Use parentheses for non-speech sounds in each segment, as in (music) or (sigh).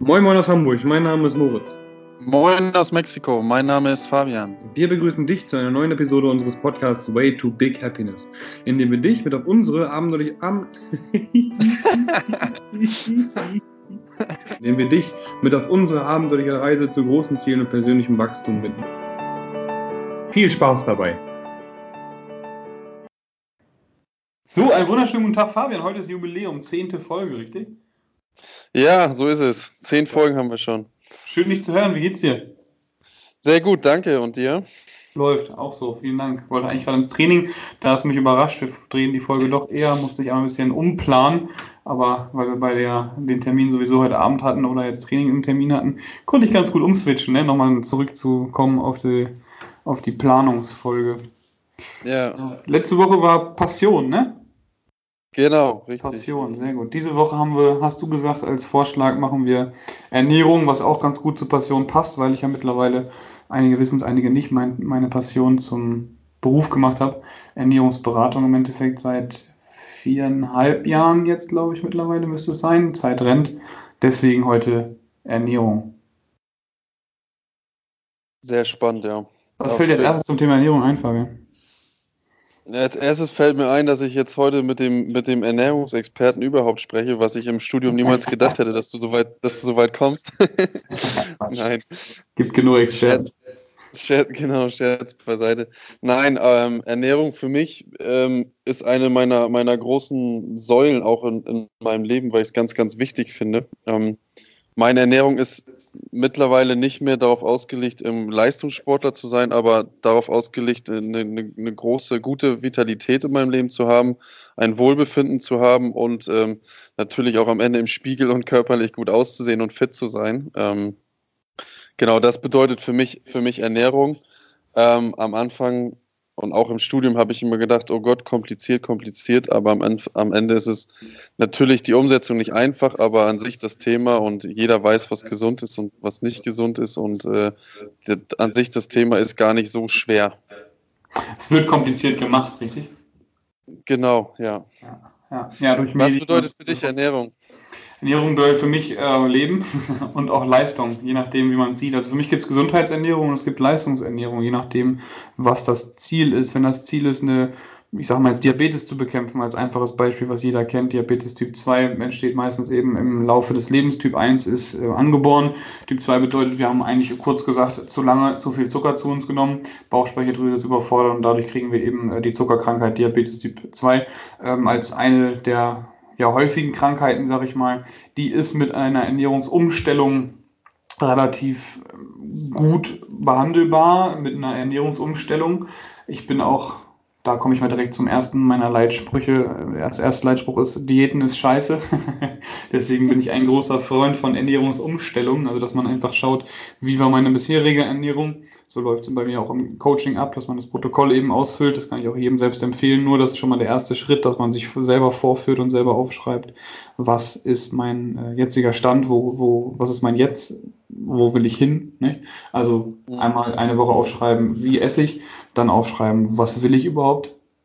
Moin Moin aus Hamburg, mein Name ist Moritz. Moin aus Mexiko, mein Name ist Fabian. Wir begrüßen dich zu einer neuen Episode unseres Podcasts Way to Big Happiness, in dem wir dich mit auf unsere abenteuerliche Am (laughs) indem wir dich mit auf unsere abenteuerliche Reise zu großen Zielen und persönlichem Wachstum bitten. Viel Spaß dabei! So, einen wunderschönen guten Tag, Fabian. Heute ist Jubiläum, zehnte Folge, richtig? Ja, so ist es. Zehn Folgen haben wir schon. Schön, dich zu hören. Wie geht's dir? Sehr gut, danke. Und dir? Läuft, auch so. Vielen Dank. Ich wollte eigentlich gerade ins Training. Da hast du mich überrascht. Wir drehen die Folge doch eher. Musste ich auch ein bisschen umplanen. Aber weil wir bei der, den Termin sowieso heute Abend hatten oder jetzt Training im Termin hatten, konnte ich ganz gut umswitchen. Ne? Nochmal zurückzukommen auf die, auf die Planungsfolge. Ja. Letzte Woche war Passion, ne? Genau, richtig. Passion, sehr gut. Diese Woche haben wir, hast du gesagt, als Vorschlag machen wir Ernährung, was auch ganz gut zur Passion passt, weil ich ja mittlerweile, einige wissen es, einige nicht, mein, meine Passion zum Beruf gemacht habe. Ernährungsberatung im Endeffekt seit viereinhalb Jahren jetzt, glaube ich, mittlerweile müsste es sein. Zeit rennt. Deswegen heute Ernährung. Sehr spannend, ja. Was fällt dir als erstes zum Thema Ernährung ein, Fabian? Als erstes fällt mir ein, dass ich jetzt heute mit dem, mit dem Ernährungsexperten überhaupt spreche, was ich im Studium niemals gedacht hätte, dass du so weit, dass du so weit kommst. (laughs) Nein. Gibt genug Experten. Scherz, genau, Scherz beiseite. Nein, ähm, Ernährung für mich ähm, ist eine meiner, meiner großen Säulen auch in, in meinem Leben, weil ich es ganz, ganz wichtig finde. Ähm, meine Ernährung ist mittlerweile nicht mehr darauf ausgelegt, im Leistungssportler zu sein, aber darauf ausgelegt, eine, eine, eine, große, gute Vitalität in meinem Leben zu haben, ein Wohlbefinden zu haben und ähm, natürlich auch am Ende im Spiegel und körperlich gut auszusehen und fit zu sein. Ähm, genau, das bedeutet für mich, für mich Ernährung. Ähm, am Anfang und auch im Studium habe ich immer gedacht, oh Gott, kompliziert, kompliziert, aber am, am, Ende ist es natürlich die Umsetzung nicht einfach, aber an sich das Thema und jeder weiß, was gesund ist und was nicht gesund ist und äh, an sich das Thema ist gar nicht so schwer. Es wird kompliziert gemacht, richtig? Genau, ja. ja, ja. ja was bedeutet für dich Ernährung? Ernährung bedeutet für mich äh, Leben (laughs) und auch Leistung, je nachdem, wie man sieht. Also für mich gibt es Gesundheitsernährung und es gibt Leistungsernährung, je nachdem, was das Ziel ist. Wenn das Ziel ist, eine, ich sage mal, jetzt Diabetes zu bekämpfen, als einfaches Beispiel, was jeder kennt, Diabetes Typ 2 entsteht meistens eben im Laufe des Lebens. Typ 1 ist äh, angeboren. Typ 2 bedeutet, wir haben eigentlich kurz gesagt zu lange zu viel Zucker zu uns genommen. Bauchspeicheldrüse ist überfordert und dadurch kriegen wir eben äh, die Zuckerkrankheit Diabetes Typ 2 ähm, als eine der ja, häufigen Krankheiten, sage ich mal, die ist mit einer Ernährungsumstellung relativ ähm, gut behandelbar, mit einer Ernährungsumstellung. Ich bin auch da komme ich mal direkt zum ersten meiner Leitsprüche. Das erste Leitspruch ist, Diäten ist scheiße. (laughs) Deswegen bin ich ein großer Freund von Ernährungsumstellungen, also dass man einfach schaut, wie war meine bisherige Ernährung. So läuft es bei mir auch im Coaching ab, dass man das Protokoll eben ausfüllt. Das kann ich auch jedem selbst empfehlen. Nur das ist schon mal der erste Schritt, dass man sich selber vorführt und selber aufschreibt, was ist mein äh, jetziger Stand, wo, wo, was ist mein Jetzt, wo will ich hin. Ne? Also einmal eine Woche aufschreiben, wie esse ich dann aufschreiben, was will ich überhaupt.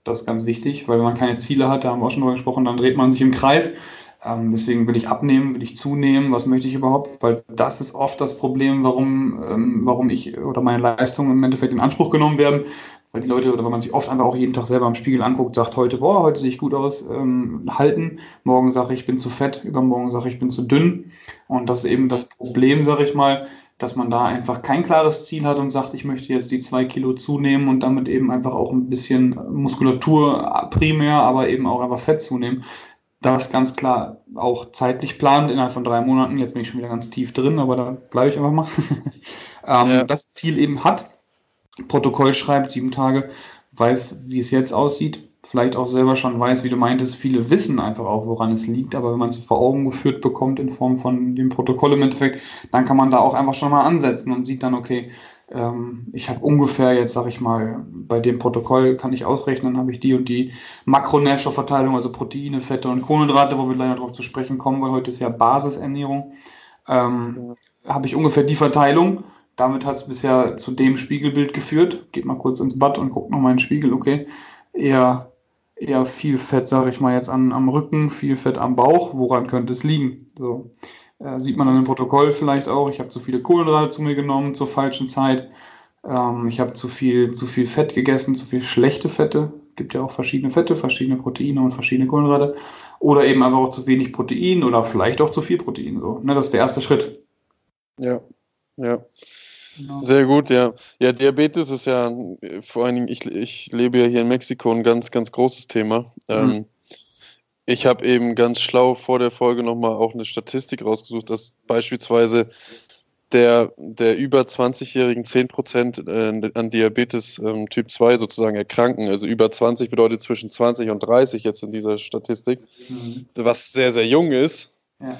Das ist ganz wichtig, weil wenn man keine Ziele hat, da haben wir auch schon drüber gesprochen, dann dreht man sich im Kreis. Ähm, deswegen will ich abnehmen, will ich zunehmen, was möchte ich überhaupt? Weil das ist oft das Problem, warum, ähm, warum ich oder meine Leistungen im Endeffekt in Anspruch genommen werden. Weil die Leute, oder wenn man sich oft einfach auch jeden Tag selber im Spiegel anguckt, sagt heute, boah, heute sehe ich gut aus, ähm, halten. Morgen sage ich, ich bin zu fett, übermorgen sage ich, ich bin zu dünn. Und das ist eben das Problem, sage ich mal, dass man da einfach kein klares Ziel hat und sagt, ich möchte jetzt die zwei Kilo zunehmen und damit eben einfach auch ein bisschen Muskulatur primär, aber eben auch einfach Fett zunehmen. Das ganz klar auch zeitlich plant innerhalb von drei Monaten. Jetzt bin ich schon wieder ganz tief drin, aber da bleibe ich einfach mal. (laughs) ähm, ja. Das Ziel eben hat, Protokoll schreibt, sieben Tage, weiß, wie es jetzt aussieht, vielleicht auch selber schon weiß, wie du meintest, viele wissen einfach auch, woran es liegt, aber wenn man es vor Augen geführt bekommt in Form von dem Protokoll im Endeffekt, dann kann man da auch einfach schon mal ansetzen und sieht dann, okay, ähm, ich habe ungefähr jetzt, sag ich mal, bei dem Protokoll kann ich ausrechnen, habe ich die und die Makronährstoffverteilung, also Proteine, Fette und Kohlenhydrate, wo wir gleich noch darauf zu sprechen kommen, weil heute ist ja Basisernährung, ähm, habe ich ungefähr die Verteilung. Damit hat es bisher zu dem Spiegelbild geführt. Geht mal kurz ins Bad und guckt nochmal in den Spiegel, okay. Eher eher viel Fett, sage ich mal jetzt, an, am Rücken, viel Fett am Bauch. Woran könnte es liegen? So. Äh, sieht man dann im Protokoll vielleicht auch. Ich habe zu viele Kohlenhydrate zu mir genommen zur falschen Zeit. Ähm, ich habe zu viel, zu viel Fett gegessen, zu viel schlechte Fette. Gibt ja auch verschiedene Fette, verschiedene Proteine und verschiedene Kohlenhydrate. Oder eben einfach auch zu wenig Protein oder vielleicht auch zu viel Protein. So. Ne, das ist der erste Schritt. Ja, ja. Genau. Sehr gut, ja. Ja, Diabetes ist ja vor allen Dingen, ich, ich lebe ja hier in Mexiko, ein ganz, ganz großes Thema. Mhm. Ähm, ich habe eben ganz schlau vor der Folge nochmal auch eine Statistik rausgesucht, dass beispielsweise der, der über 20-Jährigen 10% äh, an Diabetes ähm, Typ 2 sozusagen erkranken. Also über 20 bedeutet zwischen 20 und 30 jetzt in dieser Statistik, mhm. was sehr, sehr jung ist. Ja.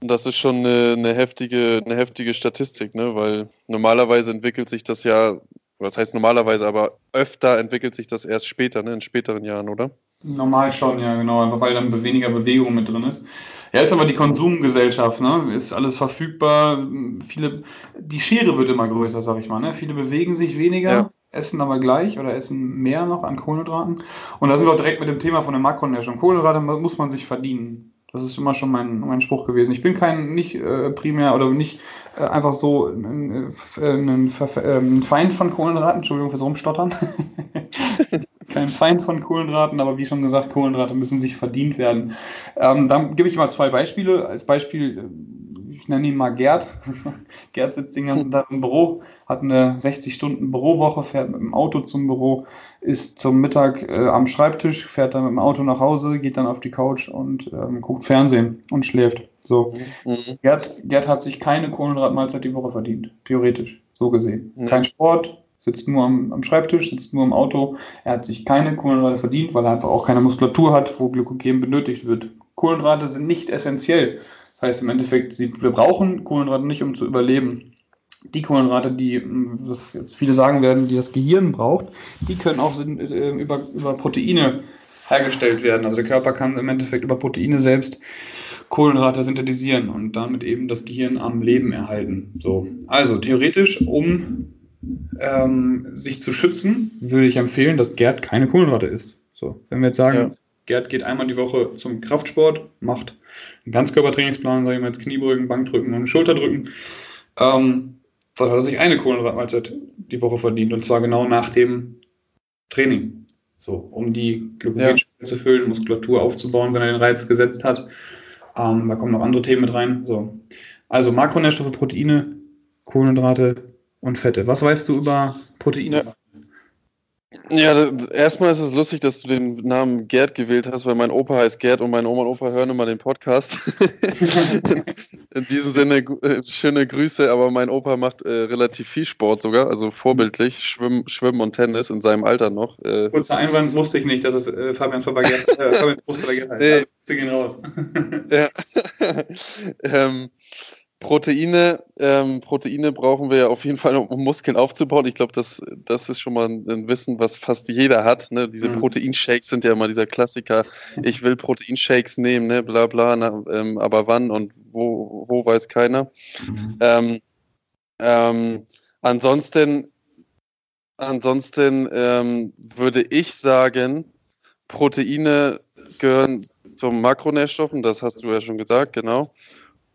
Das ist schon eine, eine, heftige, eine heftige Statistik, ne? weil normalerweise entwickelt sich das ja, was heißt normalerweise, aber öfter entwickelt sich das erst später, ne? in späteren Jahren, oder? Normal schon, ja, genau, einfach weil dann weniger Bewegung mit drin ist. Ja, ist aber die Konsumgesellschaft, ne? Ist alles verfügbar. Viele, die Schere wird immer größer, sag ich mal. Ne? Viele bewegen sich weniger, ja. essen aber gleich oder essen mehr noch an Kohlenhydraten. Und da sind wir auch direkt mit dem Thema von den Makronährstoffen. Kohlenhydrate muss man sich verdienen. Das ist immer schon mein, mein Spruch gewesen. Ich bin kein, nicht äh, primär oder nicht äh, einfach so ein, äh, ein, ein, Feind von Kohlenhydraten, Entschuldigung fürs Rumstottern. (laughs) kein Feind von Kohlenhydraten, aber wie schon gesagt, Kohlenhydrate müssen sich verdient werden. Ähm, dann gebe ich mal zwei Beispiele. Als Beispiel, ich nenne ihn mal Gerd. (laughs) Gerd sitzt den ganzen Tag im Büro, hat eine 60-Stunden-Bürowoche, fährt mit dem Auto zum Büro, ist zum Mittag äh, am Schreibtisch, fährt dann mit dem Auto nach Hause, geht dann auf die Couch und ähm, guckt Fernsehen und schläft. So. Mhm. Gerd, Gerd hat sich keine Kohlenhydratmahlzeit die Woche verdient, theoretisch, so gesehen. Mhm. Kein Sport, sitzt nur am, am, Schreibtisch, sitzt nur im Auto. Er hat sich keine Kohlenhydrate verdient, weil er einfach auch keine Muskulatur hat, wo Glykogen benötigt wird. Kohlenhydrate sind nicht essentiell. Das heißt im Endeffekt, sie, wir brauchen Kohlenhydrate nicht, um zu überleben. Die Kohlenhydrate, die, was jetzt viele sagen werden, die das Gehirn braucht, die können auch äh, über, über Proteine hergestellt werden. Also der Körper kann im Endeffekt über Proteine selbst Kohlenhydrate synthetisieren und damit eben das Gehirn am Leben erhalten. So. Also theoretisch, um ähm, sich zu schützen, würde ich empfehlen, dass Gerd keine Kohlenhydrate isst. So, wenn wir jetzt sagen, ja. Gerd geht einmal die Woche zum Kraftsport, macht einen Ganzkörpertrainingsplan, sage ich mal jetzt Kniebeugen, Bankdrücken und Schulterdrücken, ähm, dann hat er sich eine Kohlenhydratmahlzeit die Woche verdient und zwar genau nach dem Training. So, um die Glykogen ja. zu füllen, Muskulatur aufzubauen, wenn er den Reiz gesetzt hat. Ähm, da kommen noch andere Themen mit rein. So. Also Makronährstoffe, Proteine, Kohlenhydrate, und Fette. Was weißt du über Proteine? Ja. Ja, erstmal ist es lustig, dass du den Namen Gerd gewählt hast, weil mein Opa heißt Gerd und meine Oma und Opa hören immer den Podcast. (laughs) In diesem Sinne äh, schöne Grüße, aber mein Opa macht äh, relativ viel Sport sogar, also vorbildlich, Schwimmen, Schwimmen und Tennis in seinem Alter noch. Äh, Kurzer Einwand wusste ich nicht, dass es äh, Fabian Fabaget äh, Fabian heißt. (laughs) Nee. Also, gehen raus. ja. (laughs) ähm, Proteine, ähm, Proteine brauchen wir ja auf jeden Fall, um Muskeln aufzubauen. Ich glaube, das, das ist schon mal ein Wissen, was fast jeder hat. Ne? Diese mhm. Proteinshakes sind ja immer dieser Klassiker. (laughs) Ich will Proteinshakes nehmen, ne? bla bla, na, ähm, aber wann und wo, wo weiß keiner. Mhm. Ähm, ähm ansonsten ansonsten ähm, würde ich sagen, Proteine gehören zum Makronährstoffen, das hast du ja schon gesagt, genau.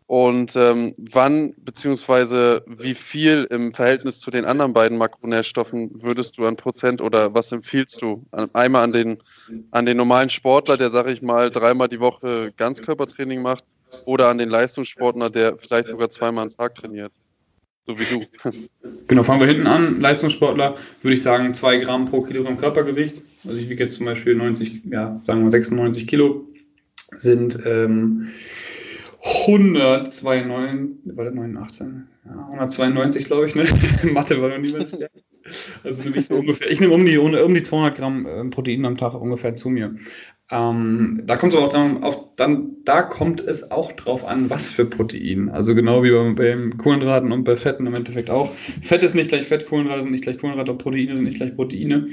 Und ähm, wann beziehungsweise wie viel im Verhältnis zu den anderen beiden Makronährstoffen würdest du an Prozent oder was empfiehlst du? Einmal an den, an den normalen Sportler, der, sage ich mal, dreimal die Woche Ganzkörpertraining macht, oder an den Leistungssportler, der vielleicht sogar zweimal am Tag trainiert? So wie du. (laughs) Genau, fangen wir hinten an. Leistungssportler würde ich sagen 2 Gramm pro Kilogramm Körpergewicht. Also ich wiege jetzt zum Beispiel 90, ja, sagen wir 96 Kilo. Sind ähm, 192, war das 918? Ja, 192, glaube ich, ne? (laughs) Mathe war noch nie mehr. Also nehme ich so ungefähr, ich nehme um die, um die 200 Gramm äh, Protein am Tag ungefähr zu mir. Ähm, da kommt es auch dann, auf, dann, da kommt es auch drauf an, was für Protein. Also genau wie bei, bei Kohlenhydraten und bei Fetten im Endeffekt auch. Fett ist nicht gleich Fett, Kohlenhydrate sind nicht gleich Kohlenhydrate Proteine sind nicht gleich Proteine.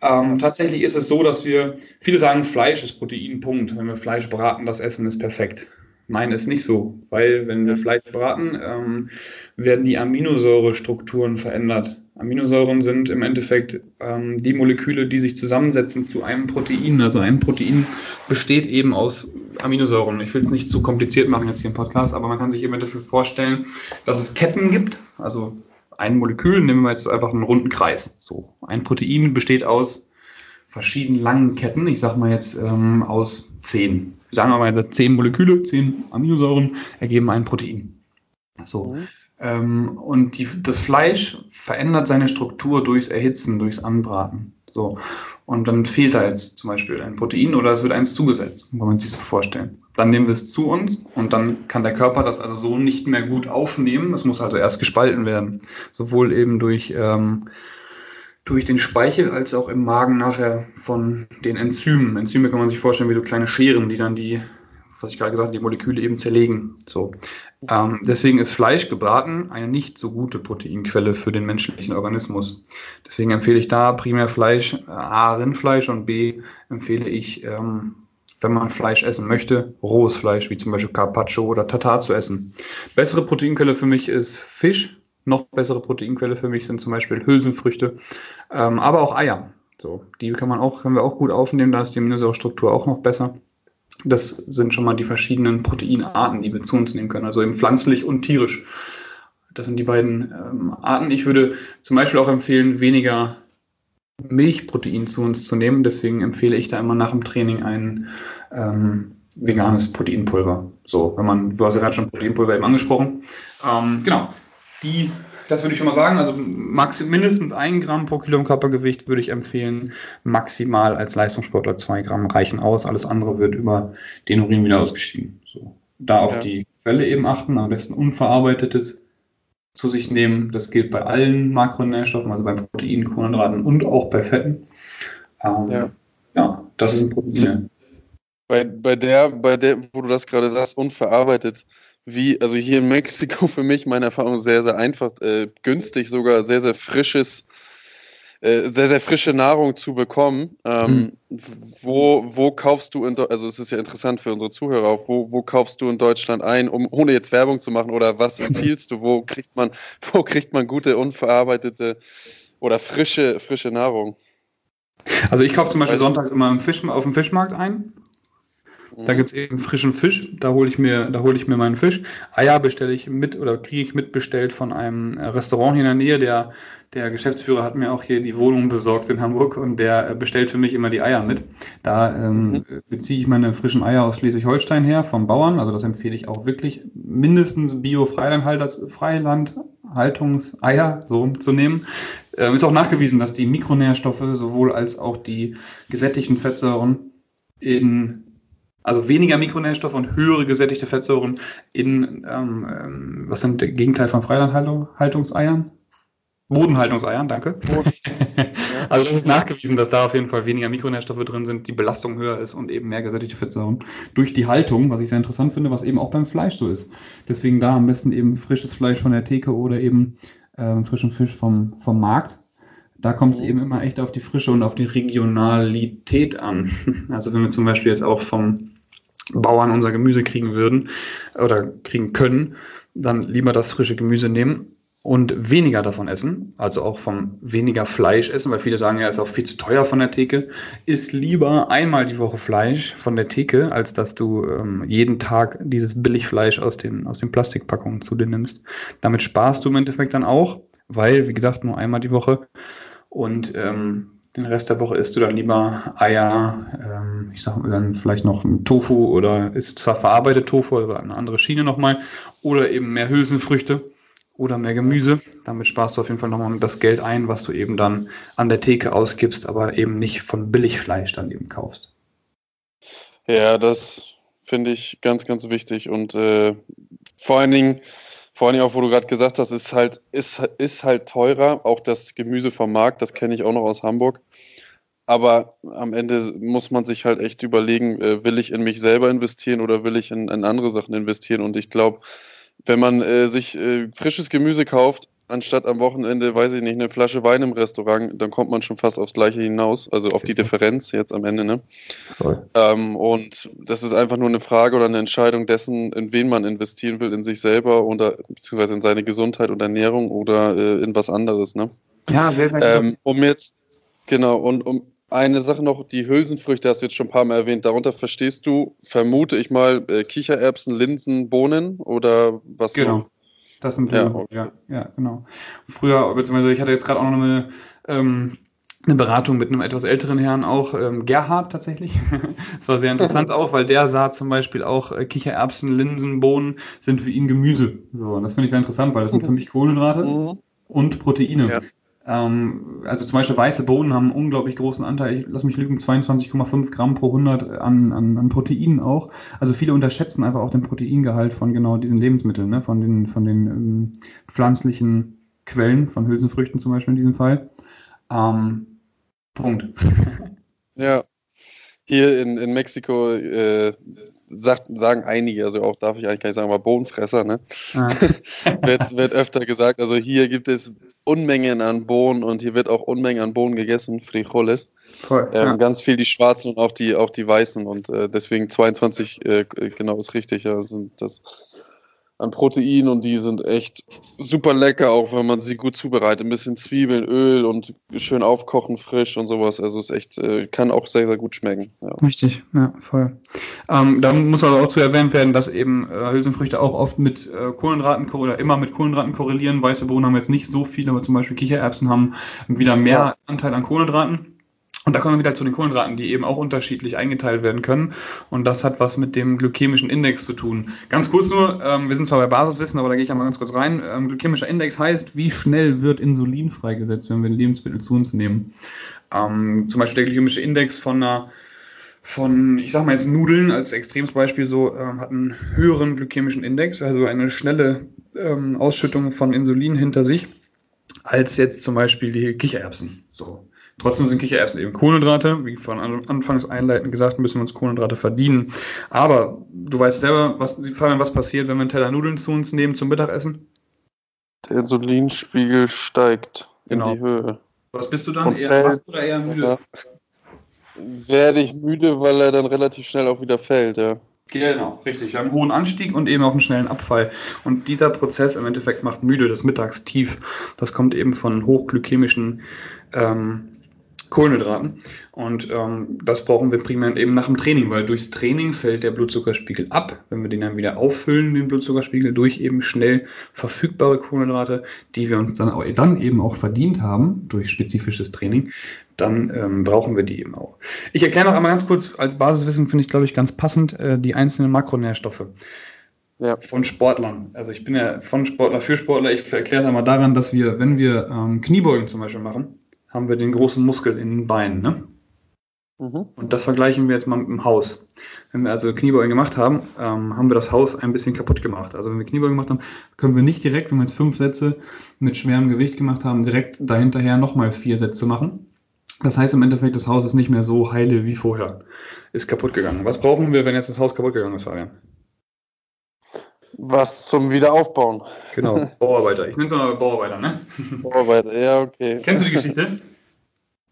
Ähm, tatsächlich ist es so, dass wir, viele sagen, Fleisch ist Protein, Punkt. Wenn wir Fleisch braten, das Essen ist perfekt. Nein, ist nicht so, weil wenn wir Fleisch braten, ähm, werden die Aminosäurestrukturen verändert. Aminosäuren sind im Endeffekt ähm, die Moleküle, die sich zusammensetzen zu einem Protein. Also ein Protein besteht eben aus Aminosäuren. Ich will es nicht zu kompliziert machen jetzt hier im Podcast, aber man kann sich im Endeffekt vorstellen, dass es Ketten gibt. Also ein Molekül, nehmen wir jetzt einfach einen runden Kreis. So, ein Protein besteht aus verschiedenen langen Ketten. Ich sage mal jetzt ähm, aus zehn. Sagen wir mal zehn Moleküle, zehn Aminosäuren ergeben ein Protein. So. Mhm. Ähm, und die, das Fleisch verändert seine Struktur durchs Erhitzen, durchs Anbraten. So. Und dann fehlt da jetzt zum Beispiel ein Protein oder es wird eins zugesetzt, kann man sich so vorstellen. Dann nehmen wir es zu uns und dann kann der Körper das also so nicht mehr gut aufnehmen. Das muss also erst gespalten werden. Sowohl eben durch, ähm, durch den Speichel als auch im Magen nachher von den Enzymen. Enzyme kann man sich vorstellen wie so kleine Scheren, die dann die was ich gerade gesagt habe, die Moleküle eben zerlegen. So. Ähm, deswegen ist Fleisch gebraten eine nicht so gute Proteinquelle für den menschlichen Organismus. Deswegen empfehle ich da primär Fleisch, äh, A, Rindfleisch und B, empfehle ich, ähm, wenn man Fleisch essen möchte, rohes Fleisch, wie zum Beispiel Carpaccio oder Tatar zu essen. Bessere Proteinquelle für mich ist Fisch. Noch bessere Proteinquelle für mich sind zum Beispiel Hülsenfrüchte, ähm, aber auch Eier. So, die kann man auch, können wir auch gut aufnehmen, da ist die Aminosäurestruktur auch noch besser. Das sind schon mal die verschiedenen Proteinarten, die wir zu uns nehmen können, also eben pflanzlich und tierisch. Das sind die beiden ähm, Arten. Ich würde zum Beispiel auch empfehlen, weniger Milchprotein zu uns zu nehmen. Deswegen empfehle ich da immer nach dem Training ein ähm, veganes Proteinpulver. So, wenn man, du hast ja gerade schon Proteinpulver eben angesprochen. Ähm, genau. Die das würde ich schon mal sagen. Also max, mindestens ein Gramm pro Kilo Körpergewicht würde ich empfehlen. Maximal als Leistungssportler zwei Gramm reichen aus. Alles andere wird über den Urin wieder ausgeschieden. So. Da auf ja. die Quelle eben achten. Am besten unverarbeitetes zu sich nehmen. Das gilt bei allen Makronährstoffen, also bei Proteinen, Kohlenhydraten und auch bei Fetten. Ähm, ja. ja, das sind Proteine. Bei, bei der, bei der, wo du das gerade sagst, unverarbeitet, wie, also hier in Mexiko (laughs) für mich meine Erfahrung sehr, sehr einfach, äh, günstig, sogar sehr, sehr frisches, äh, sehr, sehr frische Nahrung zu bekommen. Ähm, mhm. wo, wo kaufst du in also es ist ja interessant für unsere Zuhörer auch, wo, wo kaufst du in Deutschland ein, um ohne jetzt Werbung zu machen oder was empfiehlst du, wo kriegt man, (laughs) wo kriegt man gute, unverarbeitete oder frische, frische Nahrung? Also ich kaufe zum Beispiel sonntags immer auf dem Fischmarkt ein da mhm. gibt es eben frischen Fisch, da hole ich mir, da hole ich mir meinen Fisch. Eier bestelle ich mit oder kriege ich mitbestellt von einem äh, Restaurant hier in der Nähe. Der, der Geschäftsführer hat mir auch hier die Wohnung besorgt in Hamburg und der äh, bestellt für mich immer die Eier mit. Da ähm, mhm. beziehe ich meine frischen Eier aus Schleswig-Holstein her vom Bauern. Also das empfehle ich auch wirklich mindestens Bio-Freilandhaltungseier so zu nehmen. Ähm, ist auch nachgewiesen, dass die Mikronährstoffe sowohl als auch die gesättigten Fettsäuren in also weniger Mikronährstoffe und höhere gesättigte Fettsäuren in, ähm, ähm was sind der Gegenteil von Freilandhaltungseiern? Bodenhaltungseiern, danke. (laughs) also das ist nachgewiesen, dass da auf jeden Fall weniger Mikronährstoffe drin sind, die Belastung höher ist und eben mehr gesättigte Fettsäuren durch die Haltung, was ich sehr interessant finde, was eben auch beim Fleisch so ist. Deswegen da am besten eben frisches Fleisch von der Theke oder eben äh, frischen Fisch vom, vom Markt. Da kommt es eben immer echt auf die Frische und auf die Regionalität an. (laughs) Also wenn wir zum Beispiel jetzt auch vom Bauern unser Gemüse kriegen würden oder kriegen können, dann lieber das frische Gemüse nehmen und weniger davon essen, also auch vom weniger Fleisch essen, weil viele sagen, ja, ist auch viel zu teuer von der Theke. Ist lieber einmal die Woche Fleisch von der Theke, als dass du ähm, jeden Tag dieses Billigfleisch aus den, aus den Plastikpackungen zu dir nimmst. Damit sparst du im Endeffekt dann auch, weil, wie gesagt, nur einmal die Woche. Und ähm, den Rest der Woche isst du dann lieber Eier, ähm, ich sag mal dann vielleicht noch Tofu oder ist zwar verarbeitet Tofu, aber eine andere Schiene nochmal, oder eben mehr Hülsenfrüchte oder mehr Gemüse. Damit sparst du auf jeden Fall nochmal das Geld ein, was du eben dann an der Theke ausgibst, aber eben nicht von Billigfleisch dann eben kaufst. Ja, das finde ich ganz, ganz wichtig und äh, vor allen Dingen vor allem auch, wo du gerade gesagt hast, ist halt, ist, ist halt teurer. Auch das Gemüse vom Markt, das kenne ich auch noch aus Hamburg. Aber am Ende muss man sich halt echt überlegen, äh, will ich in mich selber investieren oder will ich in, in andere Sachen investieren? Und ich glaube, wenn man äh, sich äh, frisches Gemüse kauft, anstatt am Wochenende, weiß ich nicht, eine Flasche Wein im Restaurant, dann kommt man schon fast aufs Gleiche hinaus, also auf die Differenz jetzt am Ende. Ne? Ähm, und das ist einfach nur eine Frage oder eine Entscheidung dessen, in wen man investieren will, in sich selber oder beziehungsweise in seine Gesundheit und Ernährung oder äh, in was anderes. Ne? Ja, sehr, sehr ähm, Um jetzt, genau, und um eine Sache noch, die Hülsenfrüchte hast du jetzt schon ein paar Mal erwähnt. Darunter verstehst du, vermute ich mal, äh, Kichererbsen, Linsen, Bohnen oder was Genau. noch? Das sind Ja, ja, okay. ja, ja, genau. Früher, beziehungsweise ich hatte jetzt gerade auch noch eine, ähm, eine Beratung mit einem etwas älteren Herrn auch, ähm, Gerhard tatsächlich. (laughs) Das war sehr interessant (laughs) auch, weil der sah zum Beispiel auch äh, Kichererbsen, Linsen, Bohnen sind für ihn Gemüse. So, und das finde ich sehr interessant, weil das sind für mich Kohlenhydrate Mhm. und Proteine. Ja. Ähm, also zum Beispiel weiße Bohnen haben einen unglaublich großen Anteil, ich lass mich lügen, 22,5 Gramm pro 100 an, an, an Proteinen auch. Also viele unterschätzen einfach auch den Proteingehalt von genau diesen Lebensmitteln, ne? von den, von den ähm, pflanzlichen Quellen, von Hülsenfrüchten zum Beispiel in diesem Fall. Ähm, Punkt. (laughs) Ja. Hier in, in Mexiko äh, sagt, sagen einige, also auch darf ich eigentlich gar nicht sagen, aber Bohnenfresser, ne? Ja. (laughs) wird, wird öfter gesagt. Also hier gibt es Unmengen an Bohnen und hier wird auch Unmengen an Bohnen gegessen, Frijoles. Voll. Ähm, ja. Ganz viel die schwarzen und auch die, auch die weißen und äh, deswegen 22, äh, genau ist richtig, ja, sind das an Protein und die sind echt super lecker, auch wenn man sie gut zubereitet. Ein bisschen Zwiebeln, Öl und schön aufkochen, frisch und sowas. Also ist echt, äh, kann auch sehr, sehr gut schmecken. Ja. Richtig, ja, voll. Ähm, da muss aber auch zu erwähnt werden, dass eben äh, Hülsenfrüchte auch oft mit äh, Kohlenhydraten oder immer mit Kohlenhydraten korrelieren. Weiße Bohnen haben jetzt nicht so viel, aber zum Beispiel Kichererbsen haben wieder mehr Ja. Anteil an Kohlenhydraten. Und da kommen wir wieder zu den Kohlenhydraten, die eben auch unterschiedlich eingeteilt werden können. Und das hat was mit dem glykämischen Index zu tun. Ganz kurz nur, ähm, wir sind zwar bei Basiswissen, aber da gehe ich einmal ganz kurz rein. Ähm, glykämischer Index heißt, wie schnell wird Insulin freigesetzt, wenn wir Lebensmittel zu uns nehmen. Ähm, zum Beispiel der glykämische Index von einer von, ich sag mal jetzt Nudeln als Extremsbeispiel so, ähm, hat einen höheren glykämischen Index, also eine schnelle ähm, Ausschüttung von Insulin hinter sich, als jetzt zum Beispiel die Kichererbsen. So. Trotzdem sind Kichererbsen eben Kohlenhydrate. Wie von an- anfangs einleitend gesagt, müssen wir uns Kohlenhydrate verdienen. Aber du weißt selber, was, Fabian, was passiert, wenn wir einen Teller Nudeln zu uns nehmen zum Mittagessen? Der Insulinspiegel steigt Genau. in die Höhe. Was bist du dann? Und Eher fällt- wach oder eher müde? Werde ich müde, weil er dann relativ schnell auch wieder fällt, ja. Genau, richtig. Wir haben einen hohen Anstieg und eben auch einen schnellen Abfall. Und dieser Prozess im Endeffekt macht müde, das Mittagstief. Das kommt eben von hochglykämischen ähm, Kohlenhydraten. Und ähm, das brauchen wir primär eben nach dem Training, weil durchs Training fällt der Blutzuckerspiegel ab. Wenn wir den dann wieder auffüllen, den Blutzuckerspiegel, durch eben schnell verfügbare Kohlenhydrate, die wir uns dann, auch, dann eben auch verdient haben durch spezifisches Training, dann ähm, brauchen wir die eben auch. Ich erkläre noch einmal ganz kurz, als Basiswissen finde ich, glaube ich, ganz passend, äh, die einzelnen Makronährstoffe Ja. von Sportlern. Also ich bin ja von Sportler für Sportler. Ich erkläre es einmal daran, dass wir, wenn wir ähm, Kniebeugen zum Beispiel machen, haben wir den großen Muskel in den Beinen. Ne? Mhm. Und das vergleichen wir jetzt mal mit dem Haus. Wenn wir also Kniebeugen gemacht haben, ähm, haben wir das Haus ein bisschen kaputt gemacht. Also wenn wir Kniebeugen gemacht haben, können wir nicht direkt, wenn wir jetzt fünf Sätze mit schwerem Gewicht gemacht haben, direkt dahinterher nochmal vier Sätze machen. Das heißt im Endeffekt, das Haus ist nicht mehr so heile wie vorher. Ist kaputt gegangen. Was brauchen wir, wenn jetzt das Haus kaputt gegangen ist, Fabian? Was zum Wiederaufbauen. Genau, (laughs) Bauarbeiter. Ich nenne es mal Bauarbeiter, ne? Vorarbeit, ja, okay. Kennst du die Geschichte?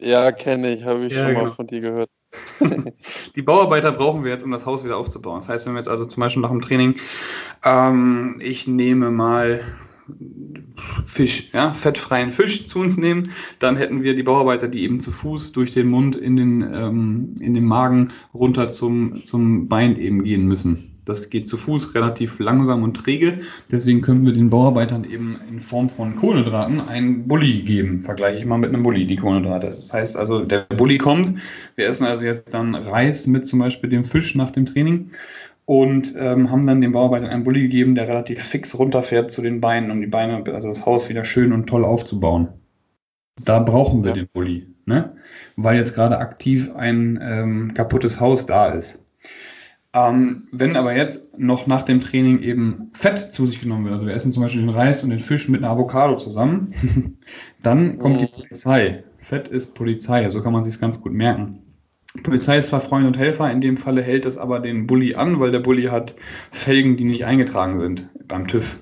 Ja, kenne ich, habe ich Ja, schon mal genau. von dir gehört. (laughs) Die Bauarbeiter brauchen wir jetzt, um das Haus wieder aufzubauen. Das heißt, wenn wir jetzt also zum Beispiel nach dem Training, ähm, ich nehme mal Fisch, ja, fettfreien Fisch zu uns nehmen, dann hätten wir die Bauarbeiter, die eben zu Fuß durch den Mund in den, ähm, in den Magen runter zum, zum Bein eben gehen müssen. Das geht zu Fuß relativ langsam und träge. Deswegen können wir den Bauarbeitern eben in Form von Kohlenhydraten einen Bulli geben. Vergleiche ich mal mit einem Bulli, die Kohlenhydrate. Das heißt also, der Bulli kommt. Wir essen also jetzt dann Reis mit zum Beispiel dem Fisch nach dem Training und ähm, haben dann den Bauarbeitern einen Bulli gegeben, der relativ fix runterfährt zu den Beinen, um die Beine, also das Haus wieder schön und toll aufzubauen. Da brauchen wir Ja. den Bulli, ne? weil jetzt gerade aktiv ein ähm, kaputtes Haus da ist. Ähm, wenn aber jetzt noch nach dem Training eben Fett zu sich genommen wird, also wir essen zum Beispiel den Reis und den Fisch mit einer Avocado zusammen, (laughs) dann kommt die Mhm. Polizei. Fett ist Polizei, so kann man sich ganz gut merken. Polizei ist zwar Freund und Helfer, in dem Falle hält es aber den Bulli an, weil der Bulli hat Felgen, die nicht eingetragen sind beim TÜV.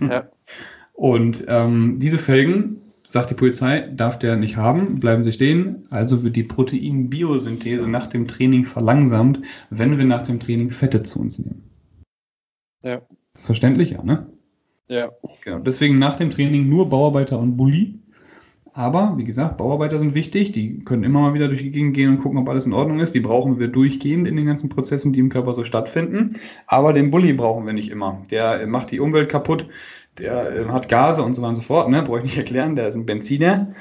Ja. (laughs) Und ähm, diese Felgen, sagt die Polizei, darf der nicht haben, bleiben sie stehen. Also wird die Proteinbiosynthese nach dem Training verlangsamt, wenn wir nach dem Training Fette zu uns nehmen. Ja. Verständlich, ja, ne? Ja. Genau. Deswegen nach dem Training nur Bauarbeiter und Bulli. Aber, wie gesagt, Bauarbeiter sind wichtig. Die können immer mal wieder durch die Gegend gehen und gucken, ob alles in Ordnung ist. Die brauchen wir durchgehend in den ganzen Prozessen, die im Körper so stattfinden. Aber den Bulli brauchen wir nicht immer. Der macht die Umwelt kaputt. Der äh, hat Gase und so weiter und so fort. Ne? Brauche ich nicht erklären. Der ist ein Benziner.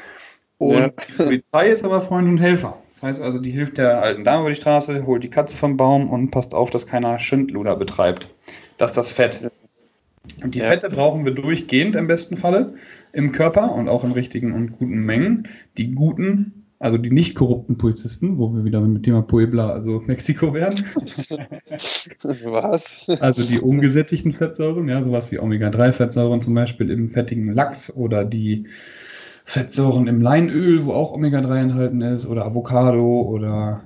Und ja. die Polizei ist aber Freund und Helfer. Das heißt also, die hilft der alten Dame über die Straße, holt die Katze vom Baum und passt auf, dass keiner Schindluder betreibt. Das ist das Fett. Und die ja. Fette brauchen wir durchgehend im besten Falle im Körper und auch in richtigen und guten Mengen. Die guten, also die nicht korrupten Polizisten, wo wir wieder mit dem Thema Puebla, also Mexiko wären. (laughs) Was? Also die ungesättigten Fettsäuren, ja, sowas wie Omega-3-Fettsäuren zum Beispiel im fettigen Lachs oder die Fettsäuren im Leinöl, wo auch Omega-3 enthalten ist, oder Avocado oder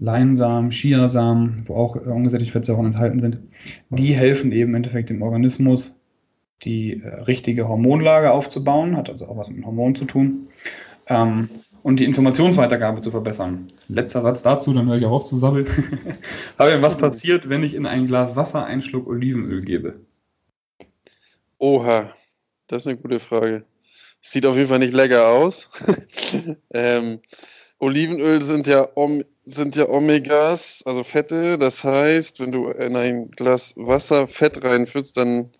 Leinsamen, Chiasamen, wo auch ungesättigte Fettsäuren enthalten sind, die helfen eben im Endeffekt dem Organismus, die äh, richtige Hormonlage aufzubauen, hat also auch was mit Hormonen zu tun, ähm, und die Informationsweitergabe zu verbessern. Letzter Satz dazu, dann höre ich auch auf zu sabbeln. (laughs) Aber was passiert, wenn ich in ein Glas Wasser einen Schluck Olivenöl gebe? Oha, das ist eine gute Frage. Sieht auf jeden Fall nicht lecker aus. (laughs) ähm, Olivenöl sind ja, sind ja Omegas, also Fette. Das heißt, wenn du in ein Glas Wasser Fett reinfüllst, dann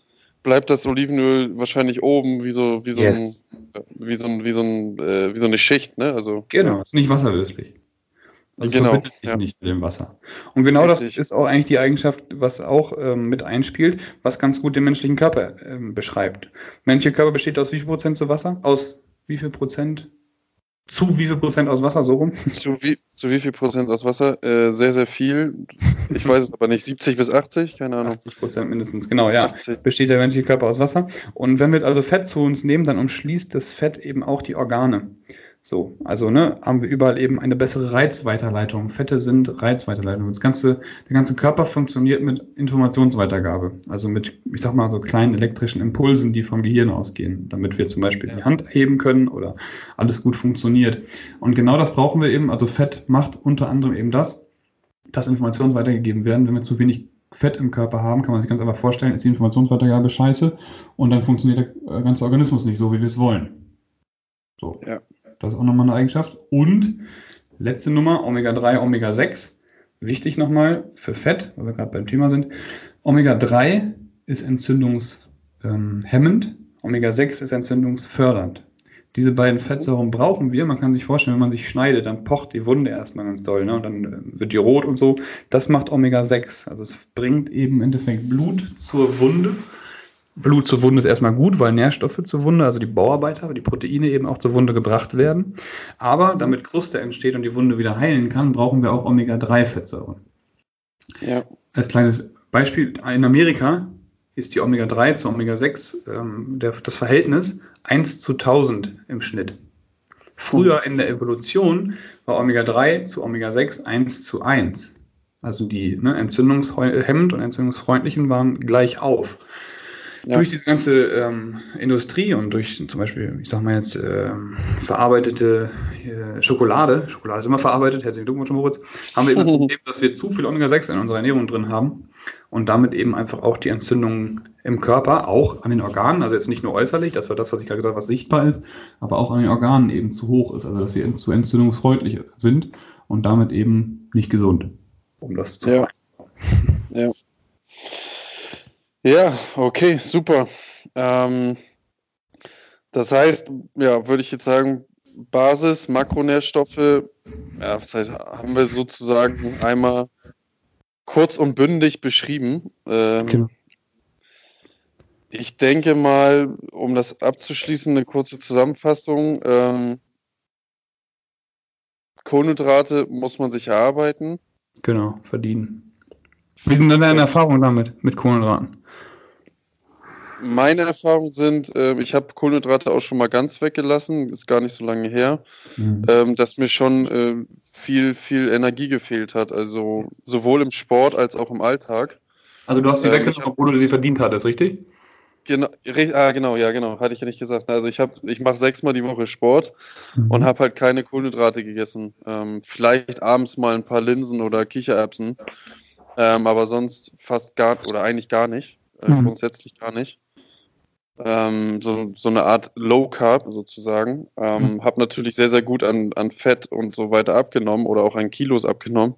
bleibt das Olivenöl wahrscheinlich oben wie so, wie so, yes. ein, wie so, ein, wie so, ein, äh, wie so eine Schicht, ne? Also, genau, ist nicht wasserlöslich. Also genau. ja. nicht mit dem Wasser. Und genau Richtig. das ist auch eigentlich die Eigenschaft, was auch ähm, mit einspielt, was ganz gut den menschlichen Körper ähm, beschreibt. Menschlicher Körper besteht aus wie viel Prozent zu Wasser? Aus wie viel Prozent zu wie viel Prozent aus Wasser, so rum? (laughs) Zu wie, zu wie viel Prozent aus Wasser? Äh, sehr, sehr viel. Ich weiß es aber nicht. 70 bis 80? Keine Ahnung. 80 Prozent mindestens, genau, ja. 80. Besteht der menschliche Körper aus Wasser. Und wenn wir jetzt also Fett zu uns nehmen, dann umschließt das Fett eben auch die Organe. So, also ne, haben wir überall eben eine bessere Reizweiterleitung. Fette sind Reizweiterleitung. Das ganze, der ganze Körper funktioniert mit Informationsweitergabe, also mit, ich sag mal, so kleinen elektrischen Impulsen, die vom Gehirn ausgehen, damit wir zum Beispiel die Hand heben können oder alles gut funktioniert. Und genau das brauchen wir eben. Also Fett macht unter anderem eben das, dass Informationen weitergegeben werden. Wenn wir zu wenig Fett im Körper haben, kann man sich ganz einfach vorstellen, ist die Informationsweitergabe scheiße und dann funktioniert der ganze Organismus nicht so, wie wir es wollen. So. Ja. Das ist auch nochmal eine Eigenschaft. Und letzte Nummer, Omega-3, Omega-6. Wichtig nochmal für Fett, weil wir gerade beim Thema sind. Omega-3 ist entzündungshemmend, ähm, Omega-6 ist entzündungsfördernd. Diese beiden Fettsäuren brauchen wir. Man kann sich vorstellen, wenn man sich schneidet, dann pocht die Wunde erstmal ganz doll. Ne? Und dann äh, wird die rot und so. Das macht Omega-6. Also es bringt eben im Endeffekt Blut zur Wunde Blut zur Wunde ist erstmal gut, weil Nährstoffe zur Wunde, also die Bauarbeiter, die Proteine eben auch zur Wunde gebracht werden. Aber damit Kruste entsteht und die Wunde wieder heilen kann, brauchen wir auch Omega-3-Fettsäuren. Ja. Als kleines Beispiel, in Amerika ist die Omega-3 zu Omega-6 ähm, der, das Verhältnis 1 zu 1000 im Schnitt. Früher in der Evolution war Omega-3 zu Omega-6 1 zu 1. Also die ne, entzündungshemmend und entzündungsfreundlichen waren gleich auf. Ja. Durch diese ganze ähm, Industrie und durch zum Beispiel, ich sag mal jetzt, ähm, verarbeitete äh, Schokolade, Schokolade ist immer verarbeitet, herzlichen Glückwunsch, Moritz, haben wir eben das (laughs) Problem, dass wir zu viel Omega-6 in unserer Ernährung drin haben und damit eben einfach auch die Entzündungen im Körper, auch an den Organen, also jetzt nicht nur äußerlich, das war das, was ich gerade gesagt habe, was sichtbar ist, aber auch an den Organen eben zu hoch ist, also dass wir zu entzündungsfreundlich sind und damit eben nicht gesund, um das zu ja. ja. Ja, okay, super. Ähm, das heißt, ja, würde ich jetzt sagen, Basis, Makronährstoffe, ja, das heißt, haben wir sozusagen einmal kurz und bündig beschrieben. Ähm, genau. Ich denke mal, um das abzuschließen, eine kurze Zusammenfassung. Ähm, Kohlenhydrate muss man sich erarbeiten. Genau, verdienen. Wie sind denn deine Erfahrungen damit, mit Kohlenhydraten? Meine Erfahrungen sind, äh, ich habe Kohlenhydrate auch schon mal ganz weggelassen, ist gar nicht so lange her, mhm. ähm, dass mir schon äh, viel, viel Energie gefehlt hat. Also sowohl im Sport als auch im Alltag. Also du hast sie ähm, weggenommen, obwohl du sie verdient hattest, richtig? Genau, ah, genau, ja, genau, hatte ich ja nicht gesagt. Also ich habe, ich mache sechsmal die Woche Sport mhm. und habe halt keine Kohlenhydrate gegessen. Ähm, vielleicht abends mal ein paar Linsen oder Kichererbsen, ähm, aber sonst fast gar oder eigentlich gar nicht, äh, mhm. grundsätzlich gar nicht. Ähm, so, so eine Art Low Carb sozusagen. Ähm, mhm. Habe natürlich sehr, sehr gut an, an Fett und so weiter abgenommen oder auch an Kilos abgenommen.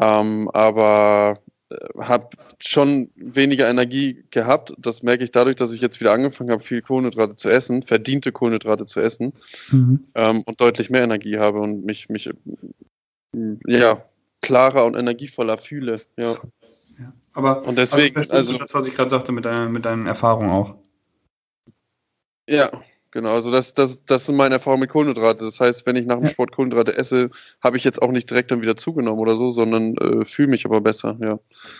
Ähm, aber äh, habe schon weniger Energie gehabt. Das merke ich dadurch, dass ich jetzt wieder angefangen habe, viel Kohlenhydrate zu essen, verdiente Kohlenhydrate zu essen mhm. ähm, und deutlich mehr Energie habe und mich, mich ja, klarer und energievoller fühle. Ja. ja. Aber und deswegen, also, also das, was ich gerade sagte, mit, deiner, mit deinen Erfahrungen auch. Ja, Genau, also das, das, das sind meine Erfahrungen mit Kohlenhydrate. Das heißt, wenn ich nach dem Sport Kohlenhydrate esse, habe ich jetzt auch nicht direkt dann wieder zugenommen oder so, sondern äh, fühle mich aber besser, ja.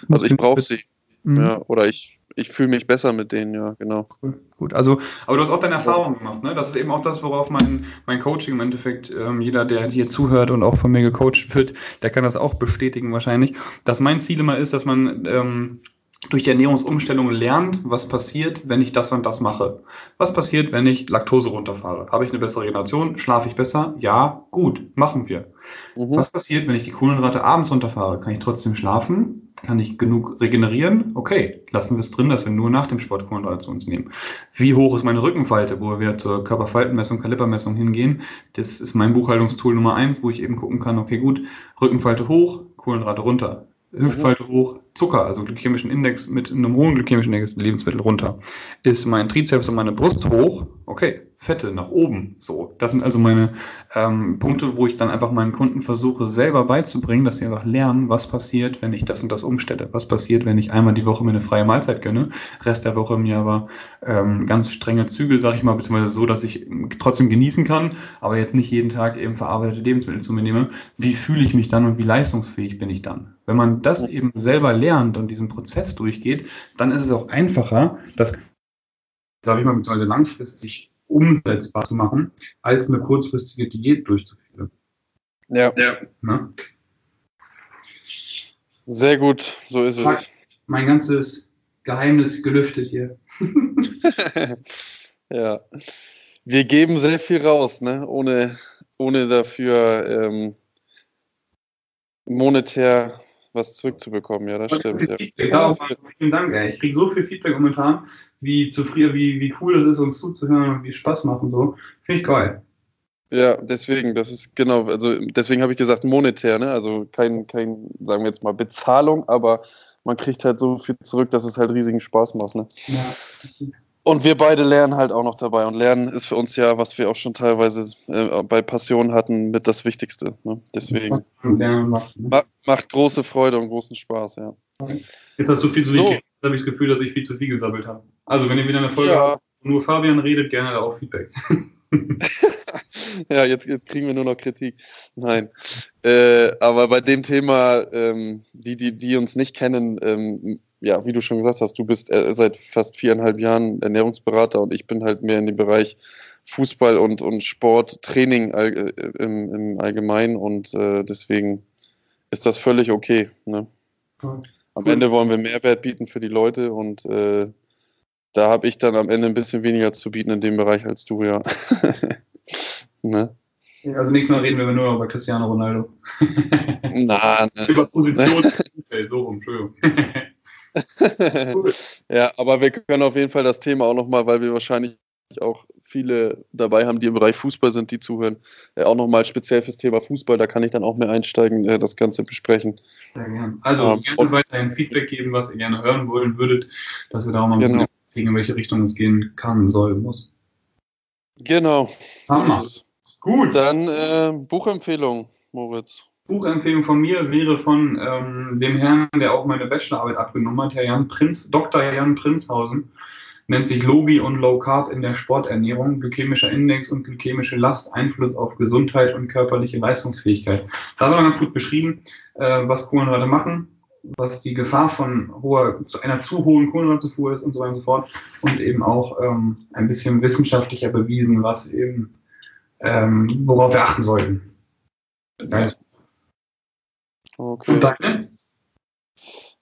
Also ich brauche sie. Mhm. Ja, oder ich, ich fühle mich besser mit denen, ja, genau. Cool. Gut, also, aber du hast auch deine Erfahrungen gemacht, ne? Das ist eben auch das, worauf mein, mein Coaching im Endeffekt, ähm, jeder, der hier zuhört und auch von mir gecoacht wird, der kann das auch bestätigen wahrscheinlich, dass mein Ziel immer ist, dass man ähm, durch die Ernährungsumstellung lernt, was passiert, wenn ich das und das mache. Was passiert, wenn ich Laktose runterfahre? Habe ich eine bessere Regeneration? Schlafe ich besser? Ja, gut, machen wir. Mhm. Was passiert, wenn ich die Kohlenhydrate abends runterfahre? Kann ich trotzdem schlafen? Kann ich genug regenerieren? Okay, lassen wir es drin, dass wir nur nach dem Sport Kohlenhydrate zu uns nehmen. Wie hoch ist meine Rückenfalte, wo wir zur Körperfaltenmessung, Kalibermessung hingehen? Das ist mein Buchhaltungstool Nummer eins, wo ich eben gucken kann, okay, gut, Rückenfalte hoch, Kohlenhydrate runter. Hüftfalte hoch, Zucker, also glykämischen Index mit einem hohen glykämischen Index Lebensmittel runter. Ist mein Trizeps und meine Brust hoch, okay, Fette nach oben. So, das sind also meine ähm, Punkte, wo ich dann einfach meinen Kunden versuche, selber beizubringen, dass sie einfach lernen, was passiert, wenn ich das und das umstelle. Was passiert, wenn ich einmal die Woche mir eine freie Mahlzeit gönne, Rest der Woche mir aber ähm, ganz strenge Zügel, sag ich mal, beziehungsweise so, dass ich trotzdem genießen kann, aber jetzt nicht jeden Tag eben verarbeitete Lebensmittel zu mir nehme. Wie fühle ich mich dann und wie leistungsfähig bin ich dann? Wenn man das eben selber lernt und diesen Prozess durchgeht, dann ist es auch einfacher, das, sage ich mal, beziehungsweise langfristig umsetzbar zu machen, als eine kurzfristige Diät durchzuführen. Ja. ja. Ne? Sehr gut, so ist es. Mein ganzes Geheimnis gelüftet hier. (laughs) ja. Wir geben sehr viel raus, ne? ohne, ohne dafür ähm, monetär was zurückzubekommen. Ja, das stimmt. Ja. Ja, vielen Dank, ey. Ich kriege so viel Feedback momentan wie zufrieden, wie, wie cool es ist, uns zuzuhören und wie Spaß macht und so. Finde ich geil. Ja, deswegen, das ist genau, also deswegen habe ich gesagt monetär, ne? Also kein, kein, sagen wir jetzt mal, Bezahlung, aber man kriegt halt so viel zurück, dass es halt riesigen Spaß macht, ne? Ja. Und wir beide lernen halt auch noch dabei. Und Lernen ist für uns ja, was wir auch schon teilweise äh, bei Passion hatten, mit das Wichtigste. Ne? Deswegen macht, ne? macht, große Freude und großen Spaß, ja. Jetzt hast du viel zu viel, so. jetzt habe ich das Gefühl, dass ich viel zu viel gesammelt habe. Also, wenn ihr wieder eine Folge ja. habt, nur Fabian redet, gerne auch Feedback. (laughs) ja, jetzt, jetzt kriegen wir nur noch Kritik. Nein. Äh, aber bei dem Thema, ähm, die, die, die uns nicht kennen, ähm, ja, wie du schon gesagt hast, du bist äh, seit fast viereinhalb Jahren Ernährungsberater und ich bin halt mehr in dem Bereich Fußball und, und Sport, Training all, äh, im, im Allgemeinen und äh, deswegen ist das völlig okay. Ne? Am Ende wollen wir Mehrwert bieten für die Leute und äh, da habe ich dann am Ende ein bisschen weniger zu bieten in dem Bereich als du, ja. (laughs) ne? Also nächstes Mal reden wir nur über Cristiano Ronaldo. Nein. (laughs) Ne. Über Position, so rum, Entschuldigung. (laughs) (laughs) ja, aber wir können auf jeden Fall das Thema auch nochmal, weil wir wahrscheinlich auch viele dabei haben, die im Bereich Fußball sind, die zuhören, äh, auch nochmal speziell fürs Thema Fußball, da kann ich dann auch mehr einsteigen, äh, das Ganze besprechen. Sehr gerne. Also ähm, gerne weiterhin Feedback geben, was ihr gerne hören wollen würdet, dass wir da auch mal ein genau. bisschen kriegen, in welche Richtung es gehen kann, soll, muss. Genau. So Gut. Dann äh, Buchempfehlung, Moritz. Buchempfehlung von mir wäre von ähm, dem Herrn, der auch meine Bachelorarbeit abgenommen hat, Herr Jan Prinz, Dr. Jan Prinzhausen. Nennt sich Logi und Low Carb in der Sporternährung, glykämischer Index und glykämische Last, Einfluss auf Gesundheit und körperliche Leistungsfähigkeit. Da er ganz gut beschrieben, äh, was Kohlenhydrate machen, was die Gefahr von hoher, zu einer zu hohen Kohlenhydratzufuhr ist und so weiter und so fort. Und eben auch ähm, ein bisschen wissenschaftlicher bewiesen, was eben, ähm, worauf wir achten sollten. Okay. Und deine?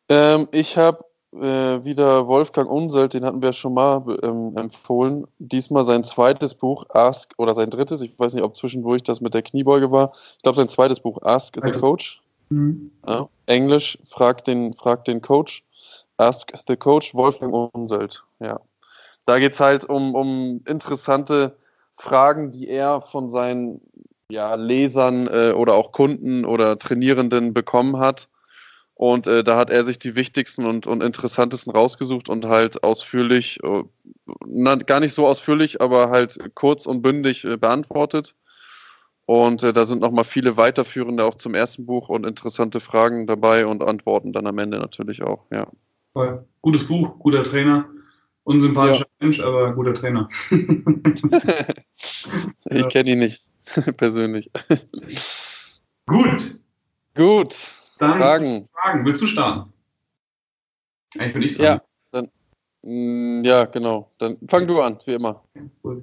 Ähm, ich habe äh, wieder Wolfgang Unselt, den hatten wir schon mal ähm, empfohlen. Diesmal sein zweites Buch, Ask, oder sein drittes, ich weiß nicht, ob zwischendurch das mit der Kniebeuge war. Ich glaube, sein zweites Buch, Ask the Coach. Mhm. Ja, Englisch, frag den, frag den Coach. Ask the Coach, Wolfgang Unselt. Ja. Da geht es halt um, um interessante Fragen, die er von seinen ja, Lesern äh, oder auch Kunden oder Trainierenden bekommen hat und äh, da hat er sich die wichtigsten und, und interessantesten rausgesucht und halt ausführlich, äh, na, gar nicht so ausführlich, aber halt kurz und bündig äh, beantwortet. Und äh, da sind nochmal viele weiterführende auch zum ersten Buch und interessante Fragen dabei und Antworten dann am Ende natürlich auch, ja. Gutes Buch, guter Trainer. Unsympathischer ja. Mensch, aber guter Trainer. (laughs) (laughs) ich kenne ihn nicht, (laughs) persönlich. Gut. Gut. Dann Fragen. Fragen. Willst du starten? Eigentlich bin ich dran. Ja, dann, mh, mm, ja, genau. Dann fang du an, wie immer. Wenn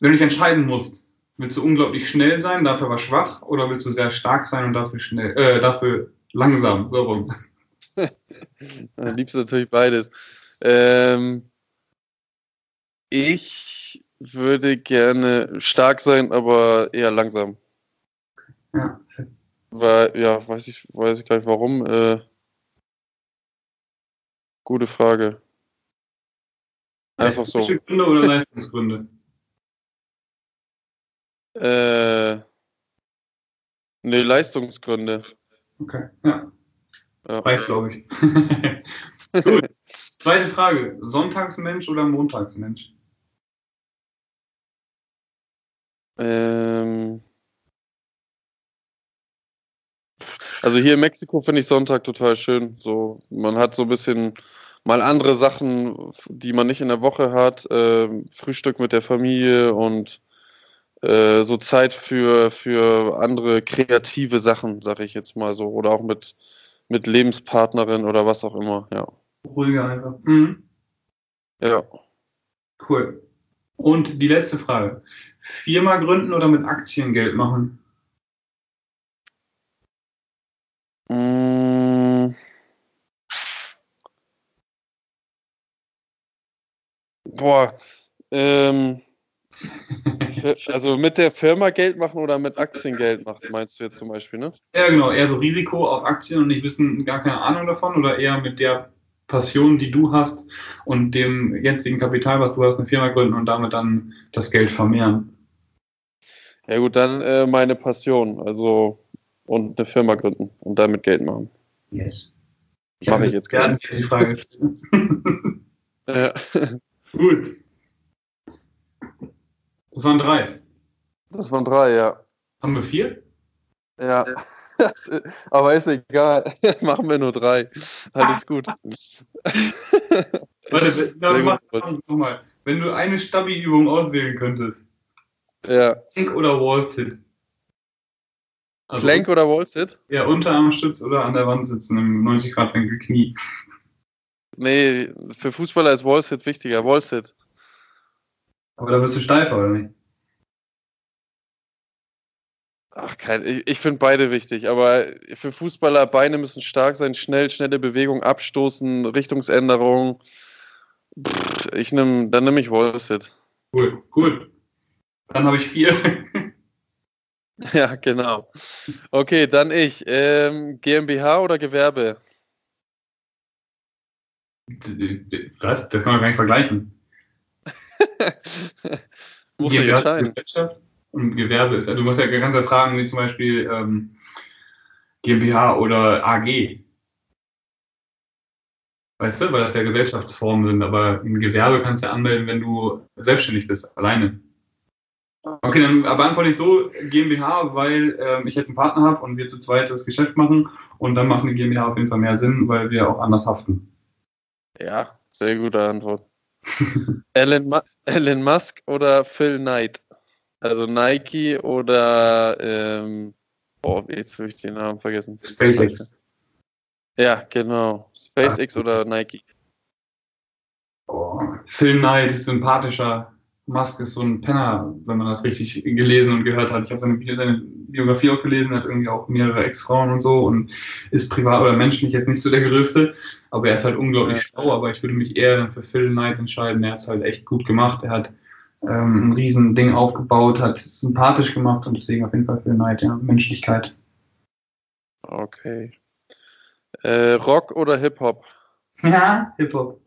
du dich entscheiden musst, willst du unglaublich schnell sein, dafür aber schwach, oder willst du sehr stark sein und dafür schnell, äh, dafür langsam, so rum? (laughs) Dann liebst du natürlich beides. Ähm, ich würde gerne stark sein, aber eher langsam. Ja, weil, ja, weiß ich, weiß ich gar nicht warum. Äh, gute Frage. Einfach so. Gründe oder Leistungsgründe? äh, ne, Leistungsgründe. Okay, ja. ja. Reicht, glaube ich. (laughs) Gut. Zweite Frage. Sonntagsmensch oder Montagsmensch? Ähm. Also hier in Mexiko finde ich Sonntag total schön. So, man hat so ein bisschen mal andere Sachen, die man nicht in der Woche hat. Äh, Frühstück mit der Familie und äh, so Zeit für, für andere kreative Sachen, sage ich jetzt mal so. Oder auch mit, mit Lebenspartnerin oder was auch immer, ja. Ruhiger einfach. Mhm. Ja. Cool. Und die letzte Frage. Firma gründen oder mit Aktien Geld machen? Mm. Boah, ähm, (laughs) also mit der Firma Geld machen oder mit Aktien Geld machen, meinst du jetzt zum Beispiel, ne? Ja, genau. Eher so Risiko auf Aktien und nicht wissen, gar keine Ahnung davon oder eher mit der Passion, die du hast und dem jetzigen Kapital, was du hast, eine Firma gründen und damit dann das Geld vermehren? Ja gut, dann äh, meine Passion. Also und eine Firma gründen und damit Geld machen. Yes. Mache ich jetzt gerne. Die Frage (laughs) ja. Gut. Das waren drei. Das waren drei, ja. Haben wir vier? Ja. (laughs) Aber ist egal. (laughs) Machen wir nur drei. Alles gut. Warte, mach, mach mal. Wenn du eine Stabi-Übung auswählen könntest. Ja. Plank oder Wall-Sit? Also, Plank oder Wall-Sit? Ja, Unterarmstütz oder an der Wand sitzen im 90-Grad-Winkel Knie. Nee, für Fußballer ist Wall-Sit wichtiger. Wall-Sit. Aber da bist du steifer, oder nicht? Ach, kein, ich, ich finde beide wichtig, aber für Fußballer, Beine müssen stark sein, schnell, schnelle Bewegung, Abstoßen, Richtungsänderung. Pff, ich nehm, dann nehme ich Wall-Sit. Cool, cool. Dann habe ich vier. (laughs) Ja, genau. Okay, dann ich. Ähm, GmbH oder Gewerbe? Was? Das kann man gar nicht vergleichen. (laughs) Muss ich entscheiden. Gesellschaft und Gewerbe ist. Also du musst ja ganz fragen, wie zum Beispiel ähm, GmbH oder AG. Weißt du, weil das ja Gesellschaftsformen sind, aber ein Gewerbe kannst du ja anmelden, wenn du selbstständig bist, alleine. Okay, dann beantworte ich so GmbH, weil ähm, ich jetzt einen Partner habe und wir zu zweit das Geschäft machen und dann macht eine GmbH auf jeden Fall mehr Sinn, weil wir auch anders haften. Ja, sehr gute Antwort. (laughs) Elon, Ma Elon Musk oder Phil Knight? Also Nike oder ähm, oh, jetzt habe ich den Namen vergessen. SpaceX. Ja, genau. SpaceX oder Nike? Oh, Phil Knight ist sympathischer Musk ist so ein Penner, wenn man das richtig gelesen und gehört hat. Ich habe seine, seine, Biografie auch gelesen, hat irgendwie auch mehrere Ex-Frauen und so und ist privat oder menschlich jetzt nicht so der Größte, aber er ist halt unglaublich ja. schlau, aber ich würde mich eher dann für Phil Knight entscheiden. Er hat es halt echt gut gemacht. Er hat ähm, ein riesen Ding aufgebaut, hat es sympathisch gemacht und deswegen auf jeden Fall Phil Knight, ja, Menschlichkeit. Okay. Äh, Rock oder Hip-Hop? Ja, Hip-Hop.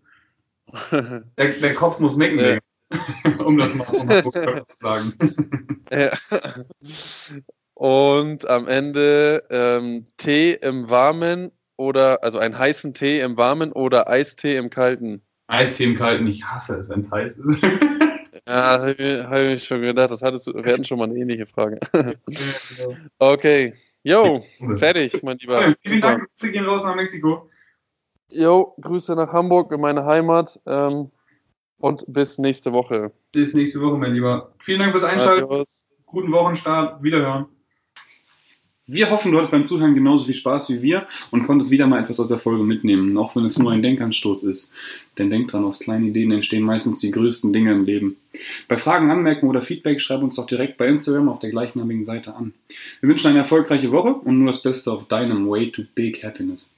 (laughs) der, der, Kopf muss mecken, ja. (laughs) um das mal, um mal zu sagen. (laughs) Ja. Und am Ende ähm, Tee im Warmen oder, also einen heißen Tee im Warmen oder Eistee im Kalten? Eistee im Kalten, ich hasse es, wenn es heiß ist. (laughs) ja, habe ich, hab ich schon gedacht, das hattest du, wir hatten schon mal eine ähnliche Frage. Genau. okay, yo, fertig, mein Lieber. Vielen Dank, Grüße gehen raus nach Mexiko. Jo, Grüße nach Hamburg, in meine Heimat. Ähm, und bis nächste Woche. Bis nächste Woche, mein Lieber. Vielen Dank fürs Einschalten. Adios. Guten Wochenstart. Wiederhören. Wir hoffen, du hattest beim Zuhören genauso viel Spaß wie wir und konntest wieder mal etwas aus der Folge mitnehmen, auch wenn es nur ein Denkanstoß ist. Denn denk dran, aus kleinen Ideen entstehen meistens die größten Dinge im Leben. Bei Fragen, Anmerkungen oder Feedback schreib uns doch direkt bei Instagram auf der gleichnamigen Seite an. Wir wünschen eine erfolgreiche Woche und nur das Beste auf deinem Way to Big Happiness.